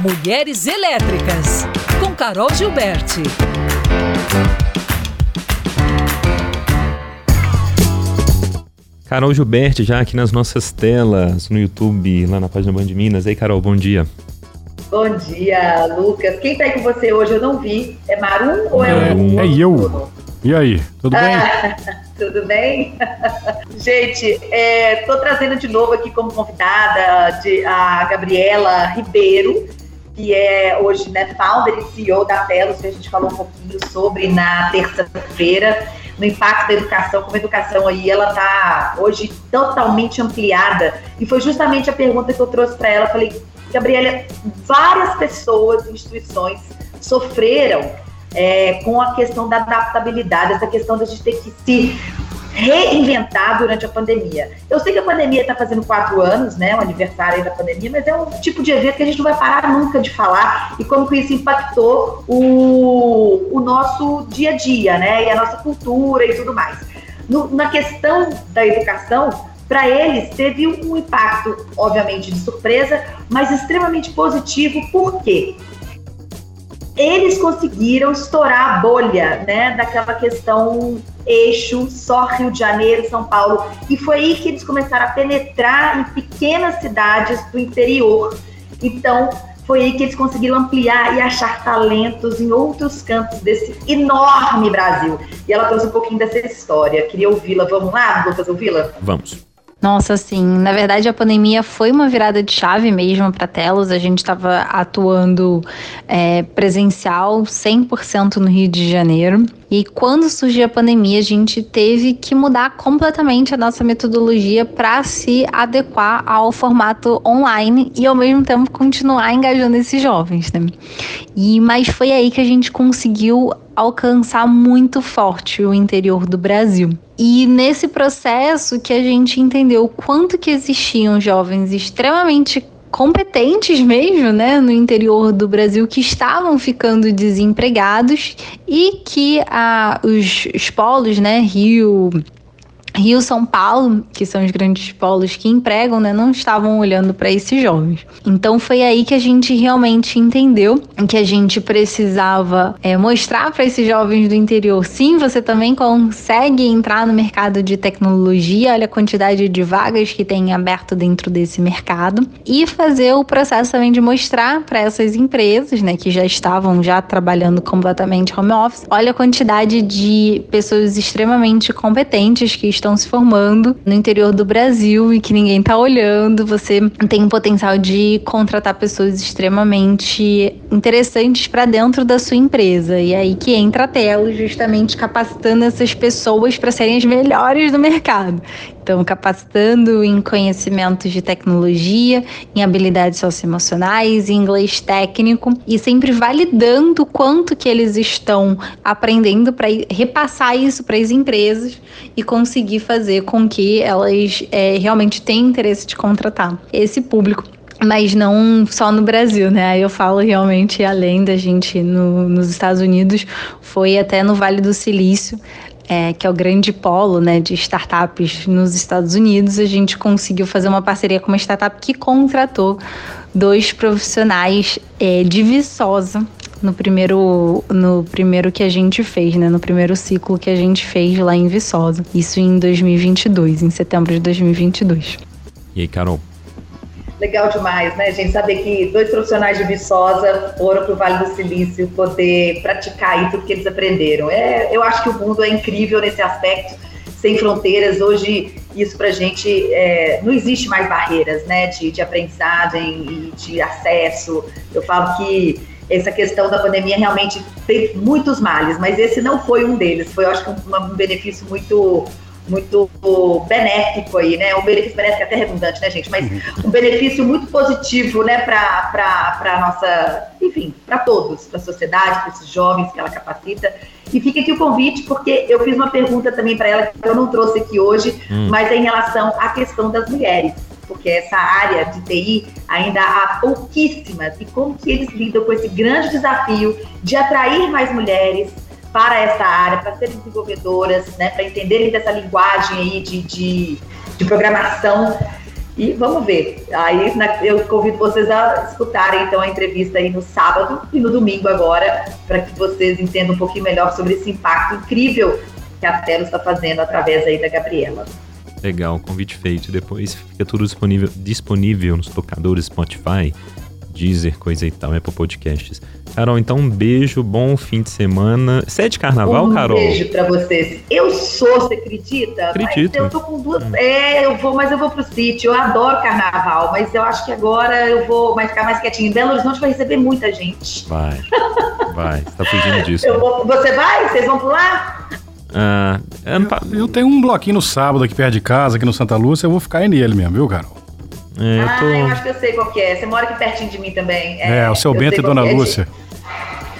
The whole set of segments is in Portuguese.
Mulheres Elétricas, com Carol Gilberti. Carol Gilberti, já aqui nas nossas telas, no YouTube, lá na página Band Minas. Ei, Carol, bom dia. Bom dia, Lucas. Quem tá aí com você hoje eu não vi. É Marum ou é, é o. É eu. E aí, tudo bem? Ah, tudo bem? Gente, estou é, trazendo de novo aqui como convidada de, a Gabriela Ribeiro, que é hoje né, founder e CEO da Telos, que a gente falou um pouquinho sobre na terça-feira, no impacto da educação, como a educação aí, ela está hoje totalmente ampliada. E foi justamente a pergunta que eu trouxe para ela. Falei, Gabriela, várias pessoas, instituições sofreram é, com a questão da adaptabilidade, essa questão de a gente ter que se reinventar durante a pandemia. Eu sei que a pandemia está fazendo quatro anos, né, o aniversário da pandemia, mas é um tipo de evento que a gente não vai parar nunca de falar e como que isso impactou o, o nosso dia a dia, né, e a nossa cultura e tudo mais. No, na questão da educação, para eles teve um impacto, obviamente, de surpresa, mas extremamente positivo. Por quê? eles conseguiram estourar a bolha, né, daquela questão eixo, só Rio de Janeiro, São Paulo, e foi aí que eles começaram a penetrar em pequenas cidades do interior. Então, foi aí que eles conseguiram ampliar e achar talentos em outros cantos desse enorme Brasil. E ela trouxe um pouquinho dessa história. Queria ouvi-la. Vamos lá, Lucas, ouvi-la? Vamos. Nossa, sim. Na verdade, a pandemia foi uma virada de chave mesmo para Telos. A gente estava atuando é, presencial 100% no Rio de Janeiro. E quando surgiu a pandemia, a gente teve que mudar completamente a nossa metodologia para se adequar ao formato online e ao mesmo tempo continuar engajando esses jovens, né? E mas foi aí que a gente conseguiu alcançar muito forte o interior do Brasil. E nesse processo que a gente entendeu o quanto que existiam jovens extremamente competentes mesmo, né, no interior do Brasil que estavam ficando desempregados e que ah, os, os polos, né, Rio, Rio São Paulo, que são os grandes polos que empregam, né, não estavam olhando para esses jovens. Então foi aí que a gente realmente entendeu que a gente precisava é, mostrar para esses jovens do interior, sim, você também consegue entrar no mercado de tecnologia, olha a quantidade de vagas que tem aberto dentro desse mercado e fazer o processo também de mostrar para essas empresas, né, que já estavam já trabalhando completamente home office, olha a quantidade de pessoas extremamente competentes que estão estão se formando no interior do Brasil e que ninguém está olhando. Você tem o potencial de contratar pessoas extremamente interessantes para dentro da sua empresa. E aí que entra a tela, justamente capacitando essas pessoas para serem as melhores do mercado. Então, capacitando em conhecimentos de tecnologia, em habilidades socioemocionais, em inglês técnico e sempre validando quanto que eles estão aprendendo para repassar isso para as empresas e conseguir fazer com que elas é, realmente tenham interesse de contratar esse público mas não só no Brasil, né? Eu falo realmente além da gente no, nos Estados Unidos, foi até no Vale do Silício é, que é o grande polo né, de startups nos Estados Unidos, a gente conseguiu fazer uma parceria com uma startup que contratou dois profissionais é, de Viçosa no primeiro, no primeiro que a gente fez, né? No primeiro ciclo que a gente fez lá em Viçosa. Isso em 2022, em setembro de 2022. E aí, Carol? Legal demais, né, gente? Saber que dois profissionais de Viçosa foram para o Vale do Silício poder praticar aí tudo que eles aprenderam. É, eu acho que o mundo é incrível nesse aspecto, sem fronteiras. Hoje, isso para a gente é, não existe mais barreiras, né, de, de aprendizagem e de acesso. Eu falo que essa questão da pandemia realmente tem muitos males, mas esse não foi um deles. Foi, eu acho, um, um benefício muito muito benéfico aí, né? Um benefício benéfico é até redundante, né, gente? Mas uhum. um benefício muito positivo, né, para a nossa, enfim, para todos, para a sociedade, para esses jovens que ela capacita. E fica aqui o convite, porque eu fiz uma pergunta também para ela que eu não trouxe aqui hoje, hum. mas é em relação à questão das mulheres. Porque essa área de TI ainda há pouquíssimas. E como que eles lidam com esse grande desafio de atrair mais mulheres, para essa área, para serem desenvolvedoras, né, para entenderem dessa linguagem aí de, de, de programação. E vamos ver. Aí eu convido vocês a escutarem então a entrevista aí no sábado e no domingo agora, para que vocês entendam um pouquinho melhor sobre esse impacto incrível que a Telo está fazendo através aí da Gabriela. Legal, convite feito. Depois fica tudo disponível, disponível nos tocadores Spotify, Deezer, coisa e tal, Apple Podcasts. Carol, então um beijo, bom fim de semana. Você é de carnaval, um Carol? Um beijo pra vocês. Eu sou, você acredita? Acredito. Mas eu tô com duas. É, eu vou, mas eu vou pro sítio. Eu adoro carnaval, mas eu acho que agora eu vou mais, ficar mais quietinho. Em Belo Horizonte vai receber muita gente. Vai. Vai, você tá fugindo disso. Vou, você vai? Vocês vão pular? Ah, eu, eu tenho um bloquinho no sábado aqui perto de casa, aqui no Santa Lúcia, eu vou ficar aí nele mesmo, viu, Carol? É, eu tô... Ah, eu acho que eu sei qual que é. Você mora aqui pertinho de mim também. É, é o seu Bento e Dona é. Lúcia.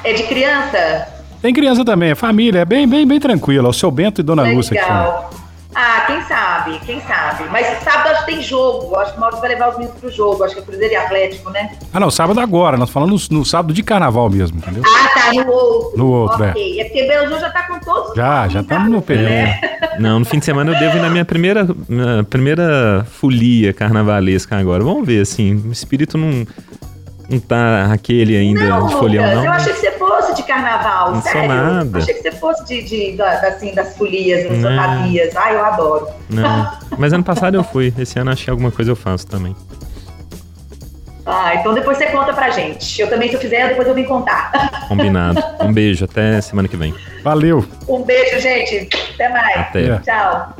É de, é de criança? Tem criança também, é família, é bem, bem, bem tranquilo. O seu Bento e Dona Legal. Lúcia Legal. Ah, quem sabe, quem sabe. Mas sábado acho que tem jogo. Acho que o Mauro vai levar os meninos pro jogo. Acho que é Cruzeiro e Atlético, né? Ah, não, sábado agora. Nós falamos no, no sábado de carnaval mesmo, entendeu? Ah, tá, no outro. No outro, okay. é. É porque Belo Horizonte já tá com todos Já, já estamos no período. Né? Não, no fim de semana eu devo ir na minha primeira, minha primeira folia carnavalesca agora. Vamos ver, assim, o espírito não não tá aquele ainda não, de folião, não? Eu achei que você fosse de carnaval, não sério. Sou nada. Achei que você fosse de, de, de assim, das folias, das fantasias. Ai, eu adoro. Não. Mas ano passado eu fui. Esse ano acho que alguma coisa eu faço também. Ah, então depois você conta pra gente. Eu também, se eu fizer, depois eu vim contar. Combinado. Um beijo, até semana que vem. Valeu. Um beijo, gente. Até mais. Até. Tchau.